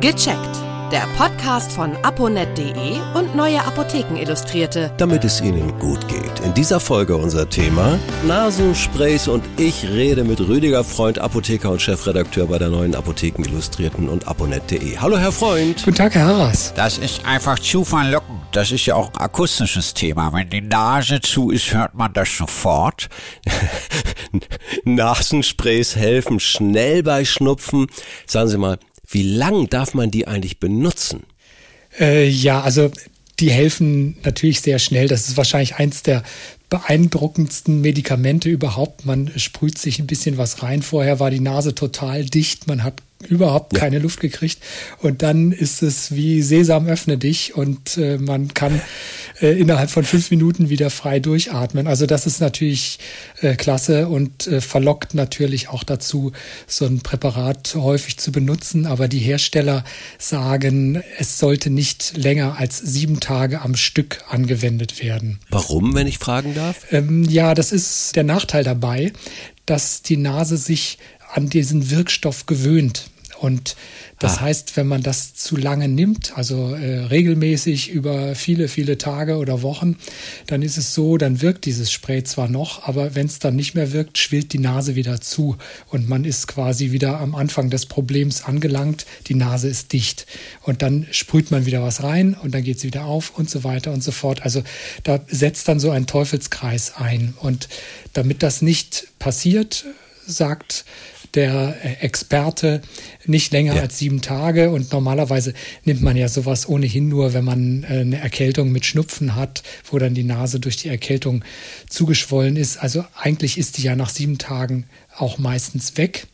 Gecheckt. Der Podcast von aponet.de und Neue Apotheken Illustrierte. Damit es Ihnen gut geht. In dieser Folge unser Thema Nasensprays und ich rede mit Rüdiger Freund, Apotheker und Chefredakteur bei der Neuen Apotheken Illustrierten und aponet.de. Hallo Herr Freund. Guten Tag, Herr Harras. Das ist einfach zu verlockend. Das ist ja auch ein akustisches Thema. Wenn die Nase zu ist, hört man das sofort. Nasensprays helfen schnell bei Schnupfen. Sagen Sie mal, wie lang darf man die eigentlich benutzen? Äh, ja, also die helfen natürlich sehr schnell. Das ist wahrscheinlich eins der beeindruckendsten Medikamente überhaupt. Man sprüht sich ein bisschen was rein. Vorher war die Nase total dicht. Man hat überhaupt keine ja. Luft gekriegt. Und dann ist es wie Sesam, öffne dich und äh, man kann äh, innerhalb von fünf Minuten wieder frei durchatmen. Also das ist natürlich äh, klasse und äh, verlockt natürlich auch dazu, so ein Präparat häufig zu benutzen. Aber die Hersteller sagen, es sollte nicht länger als sieben Tage am Stück angewendet werden. Warum, wenn ich fragen darf? Ähm, ja, das ist der Nachteil dabei, dass die Nase sich an diesen Wirkstoff gewöhnt. Und das ah. heißt, wenn man das zu lange nimmt, also äh, regelmäßig über viele, viele Tage oder Wochen, dann ist es so, dann wirkt dieses Spray zwar noch, aber wenn es dann nicht mehr wirkt, schwillt die Nase wieder zu und man ist quasi wieder am Anfang des Problems angelangt, die Nase ist dicht. Und dann sprüht man wieder was rein und dann geht sie wieder auf und so weiter und so fort. Also da setzt dann so ein Teufelskreis ein. Und damit das nicht passiert, sagt der Experte nicht länger ja. als sieben Tage. Und normalerweise nimmt man ja sowas ohnehin nur, wenn man äh, eine Erkältung mit Schnupfen hat, wo dann die Nase durch die Erkältung zugeschwollen ist. Also eigentlich ist die ja nach sieben Tagen auch meistens weg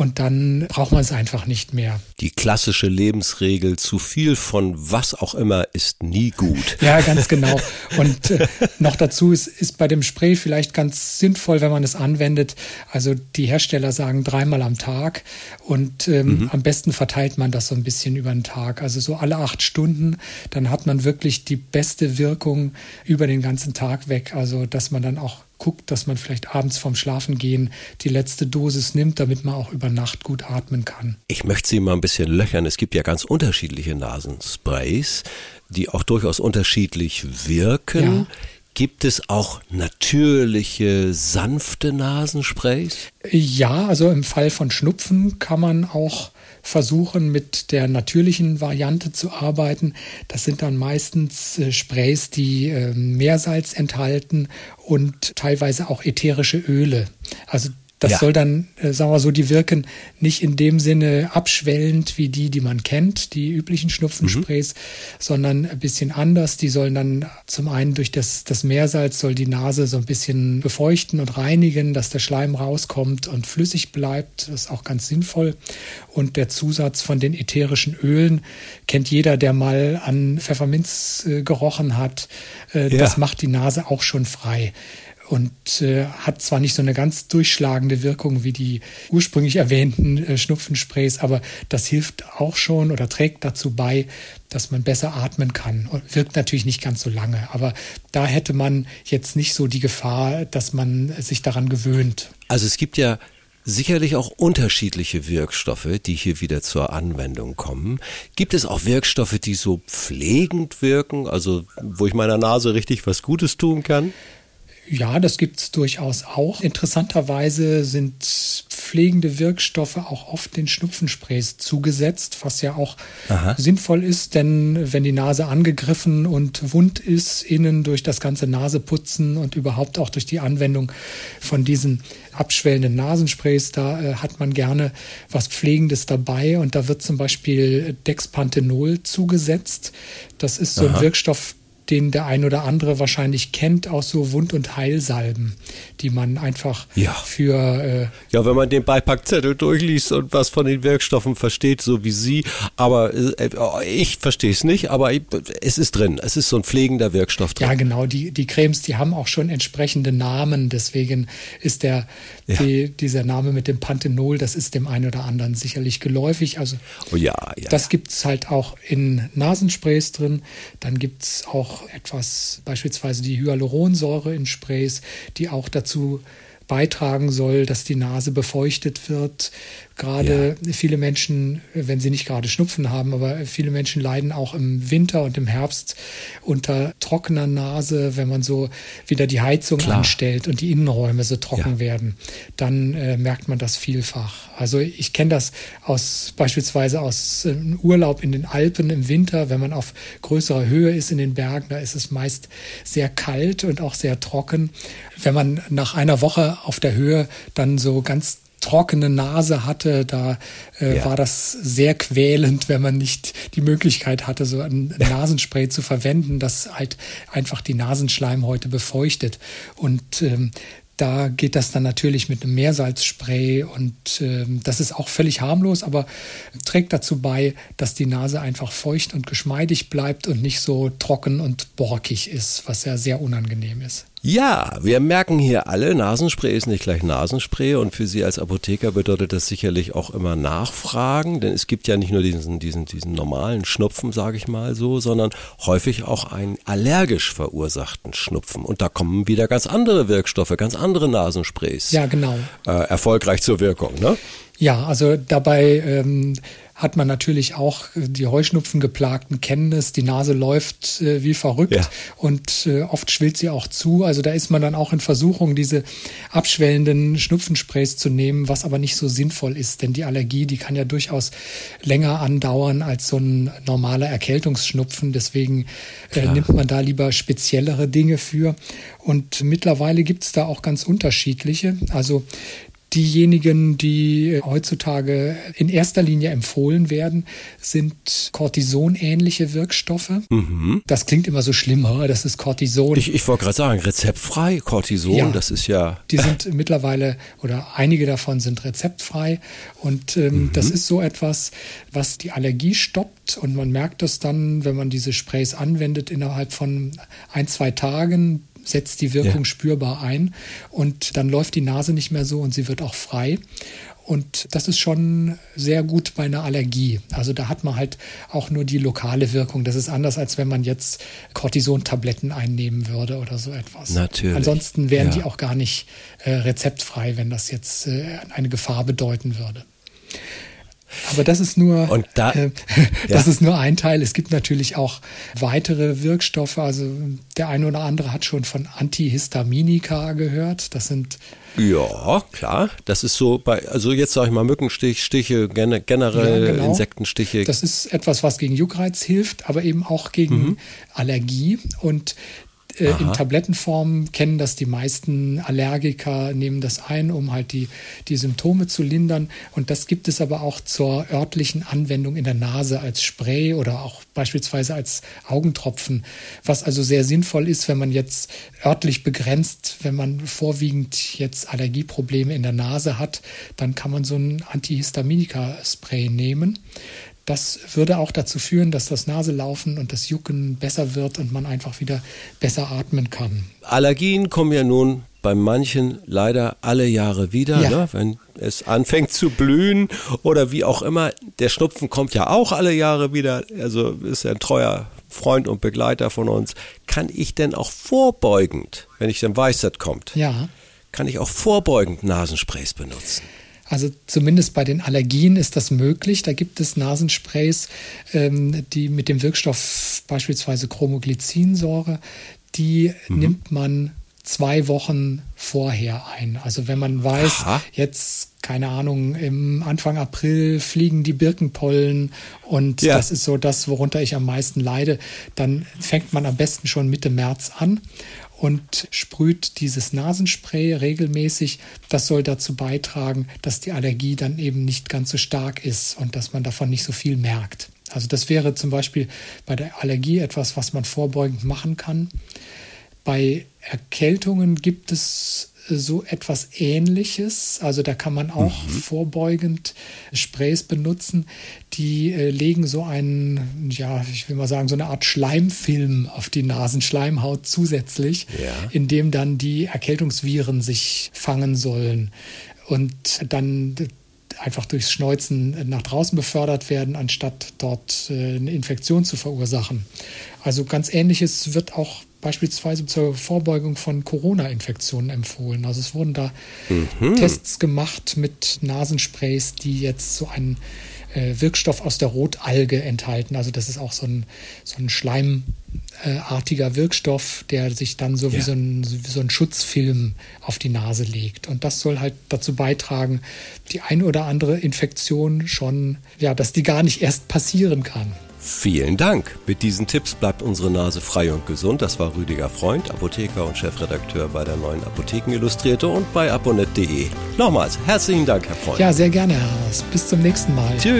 und dann braucht man es einfach nicht mehr. Die klassische Lebensregel, zu viel von was auch immer ist nie gut. Ja, ganz genau. Und äh, noch dazu ist, ist bei dem Spray vielleicht ganz sinnvoll, wenn man es anwendet. Also die Hersteller sagen dreimal am Tag und ähm, mhm. am besten verteilt man das so ein bisschen über den Tag. Also so alle acht Stunden, dann hat man wirklich die beste Wirkung über den ganzen Tag weg. Also dass man dann auch guckt, dass man vielleicht abends vorm Schlafengehen die letzte Dosis nimmt, damit man auch über Nacht gut atmen kann. Ich möchte Sie mal ein bisschen löchern. Es gibt ja ganz unterschiedliche Nasensprays, die auch durchaus unterschiedlich wirken. Ja. Gibt es auch natürliche, sanfte Nasensprays? Ja, also im Fall von Schnupfen kann man auch versuchen, mit der natürlichen Variante zu arbeiten. Das sind dann meistens äh, Sprays, die äh, Meersalz enthalten und teilweise auch ätherische Öle. Also das ja. soll dann, äh, sagen wir so, die wirken nicht in dem Sinne abschwellend wie die, die man kennt, die üblichen Schnupfensprays, mhm. sondern ein bisschen anders. Die sollen dann zum einen durch das, das Meersalz soll die Nase so ein bisschen befeuchten und reinigen, dass der Schleim rauskommt und flüssig bleibt. Das ist auch ganz sinnvoll. Und der Zusatz von den ätherischen Ölen kennt jeder, der mal an Pfefferminz äh, gerochen hat. Äh, ja. Das macht die Nase auch schon frei und äh, hat zwar nicht so eine ganz durchschlagende Wirkung wie die ursprünglich erwähnten äh, Schnupfensprays, aber das hilft auch schon oder trägt dazu bei, dass man besser atmen kann. Und wirkt natürlich nicht ganz so lange, aber da hätte man jetzt nicht so die Gefahr, dass man sich daran gewöhnt. Also es gibt ja sicherlich auch unterschiedliche Wirkstoffe, die hier wieder zur Anwendung kommen. Gibt es auch Wirkstoffe, die so pflegend wirken, also wo ich meiner Nase richtig was Gutes tun kann? Ja, das gibt es durchaus auch. Interessanterweise sind pflegende Wirkstoffe auch oft den Schnupfensprays zugesetzt, was ja auch Aha. sinnvoll ist, denn wenn die Nase angegriffen und wund ist, innen durch das ganze Naseputzen und überhaupt auch durch die Anwendung von diesen abschwellenden Nasensprays, da äh, hat man gerne was Pflegendes dabei und da wird zum Beispiel Dexpanthenol zugesetzt. Das ist so Aha. ein Wirkstoff, den der ein oder andere wahrscheinlich kennt, aus so Wund- und Heilsalben, die man einfach ja. für. Äh ja, wenn man den Beipackzettel durchliest und was von den Wirkstoffen versteht, so wie Sie. Aber äh, ich verstehe es nicht, aber es ist drin. Es ist so ein pflegender Wirkstoff drin. Ja, genau. Die, die Cremes, die haben auch schon entsprechende Namen. Deswegen ist der, ja. die, dieser Name mit dem Panthenol, das ist dem einen oder anderen sicherlich geläufig. Also oh ja, ja. das gibt es halt auch in Nasensprays drin. Dann gibt es auch etwas, beispielsweise die Hyaluronsäure in Sprays, die auch dazu beitragen soll, dass die Nase befeuchtet wird. Gerade ja. viele Menschen, wenn sie nicht gerade Schnupfen haben, aber viele Menschen leiden auch im Winter und im Herbst unter trockener Nase, wenn man so wieder die Heizung Klar. anstellt und die Innenräume so trocken ja. werden, dann äh, merkt man das vielfach. Also ich kenne das aus beispielsweise aus äh, Urlaub in den Alpen im Winter, wenn man auf größerer Höhe ist in den Bergen, da ist es meist sehr kalt und auch sehr trocken. Wenn man nach einer Woche auf der Höhe dann so ganz trockene Nase hatte, da äh, ja. war das sehr quälend, wenn man nicht die Möglichkeit hatte, so ein Nasenspray zu verwenden, das halt einfach die Nasenschleimhäute befeuchtet. Und ähm, da geht das dann natürlich mit einem Meersalzspray und äh, das ist auch völlig harmlos, aber trägt dazu bei, dass die Nase einfach feucht und geschmeidig bleibt und nicht so trocken und borkig ist, was ja sehr unangenehm ist. Ja, wir merken hier alle, Nasenspray ist nicht gleich Nasenspray und für Sie als Apotheker bedeutet das sicherlich auch immer Nachfragen, denn es gibt ja nicht nur diesen, diesen, diesen normalen Schnupfen, sage ich mal so, sondern häufig auch einen allergisch verursachten Schnupfen und da kommen wieder ganz andere Wirkstoffe, ganz andere Nasensprays. Ja, genau. Äh, erfolgreich zur Wirkung, ne? Ja, also dabei ähm, hat man natürlich auch äh, die Heuschnupfengeplagten kennen es, die Nase läuft äh, wie verrückt ja. und äh, oft schwillt sie auch zu. Also da ist man dann auch in Versuchung, diese abschwellenden Schnupfensprays zu nehmen, was aber nicht so sinnvoll ist, denn die Allergie, die kann ja durchaus länger andauern als so ein normaler Erkältungsschnupfen. Deswegen äh, nimmt man da lieber speziellere Dinge für. Und mittlerweile gibt es da auch ganz unterschiedliche. Also Diejenigen, die heutzutage in erster Linie empfohlen werden, sind Cortison-ähnliche Wirkstoffe. Mhm. Das klingt immer so schlimm, das ist Cortison. Ich, ich wollte gerade sagen, rezeptfrei, Cortison, ja, das ist ja. Die sind mittlerweile oder einige davon sind rezeptfrei. Und ähm, mhm. das ist so etwas, was die Allergie stoppt. Und man merkt das dann, wenn man diese Sprays anwendet, innerhalb von ein, zwei Tagen setzt die Wirkung ja. spürbar ein und dann läuft die Nase nicht mehr so und sie wird auch frei. Und das ist schon sehr gut bei einer Allergie. Also da hat man halt auch nur die lokale Wirkung. Das ist anders, als wenn man jetzt Cortison-Tabletten einnehmen würde oder so etwas. Natürlich. Ansonsten wären ja. die auch gar nicht äh, rezeptfrei, wenn das jetzt äh, eine Gefahr bedeuten würde. Aber das ist nur, und da, äh, das ja. ist nur ein Teil. Es gibt natürlich auch weitere Wirkstoffe. Also der eine oder andere hat schon von Antihistaminika gehört. Das sind ja, klar. Das ist so bei, also jetzt sage ich mal Mückenstich, Stiche, generell ja, genau. Insektenstiche. Das ist etwas, was gegen Juckreiz hilft, aber eben auch gegen mhm. Allergie. Und äh, in Tablettenform kennen das die meisten Allergiker, nehmen das ein, um halt die, die Symptome zu lindern. Und das gibt es aber auch zur örtlichen Anwendung in der Nase als Spray oder auch beispielsweise als Augentropfen, was also sehr sinnvoll ist, wenn man jetzt örtlich begrenzt, wenn man vorwiegend jetzt Allergieprobleme in der Nase hat, dann kann man so ein Antihistaminika-Spray nehmen. Das würde auch dazu führen, dass das Naselaufen und das Jucken besser wird und man einfach wieder besser atmen kann. Allergien kommen ja nun bei manchen leider alle Jahre wieder, ja. ne? wenn es anfängt zu blühen oder wie auch immer. Der Schnupfen kommt ja auch alle Jahre wieder, also ist er ein treuer Freund und Begleiter von uns. Kann ich denn auch vorbeugend, wenn ich dann weiß, das kommt, ja. kann ich auch vorbeugend Nasensprays benutzen? Also zumindest bei den Allergien ist das möglich. Da gibt es Nasensprays, ähm, die mit dem Wirkstoff beispielsweise Chromoglycinsäure, die mhm. nimmt man zwei Wochen vorher ein. Also wenn man weiß, Aha. jetzt, keine Ahnung, im Anfang April fliegen die Birkenpollen und ja. das ist so das, worunter ich am meisten leide, dann fängt man am besten schon Mitte März an und sprüht dieses Nasenspray regelmäßig. Das soll dazu beitragen, dass die Allergie dann eben nicht ganz so stark ist und dass man davon nicht so viel merkt. Also das wäre zum Beispiel bei der Allergie etwas, was man vorbeugend machen kann. Bei Erkältungen gibt es so etwas Ähnliches. Also da kann man auch mhm. vorbeugend Sprays benutzen. Die äh, legen so einen, ja, ich will mal sagen, so eine Art Schleimfilm auf die Nasenschleimhaut zusätzlich, ja. in dem dann die Erkältungsviren sich fangen sollen und dann einfach durchs Schneuzen nach draußen befördert werden, anstatt dort äh, eine Infektion zu verursachen. Also ganz ähnliches wird auch beispielsweise zur Vorbeugung von Corona-Infektionen empfohlen. Also es wurden da mhm. Tests gemacht mit Nasensprays, die jetzt so einen Wirkstoff aus der Rotalge enthalten. Also das ist auch so ein, so ein schleimartiger Wirkstoff, der sich dann so, ja. wie, so ein, wie so ein Schutzfilm auf die Nase legt. Und das soll halt dazu beitragen, die ein oder andere Infektion schon, ja, dass die gar nicht erst passieren kann. Vielen Dank. Mit diesen Tipps bleibt unsere Nase frei und gesund. Das war Rüdiger Freund, Apotheker und Chefredakteur bei der neuen Apotheken Illustrierte und bei aponet.de. Nochmals herzlichen Dank, Herr Freund. Ja, sehr gerne, Herr Haas. Bis zum nächsten Mal. Tschüss.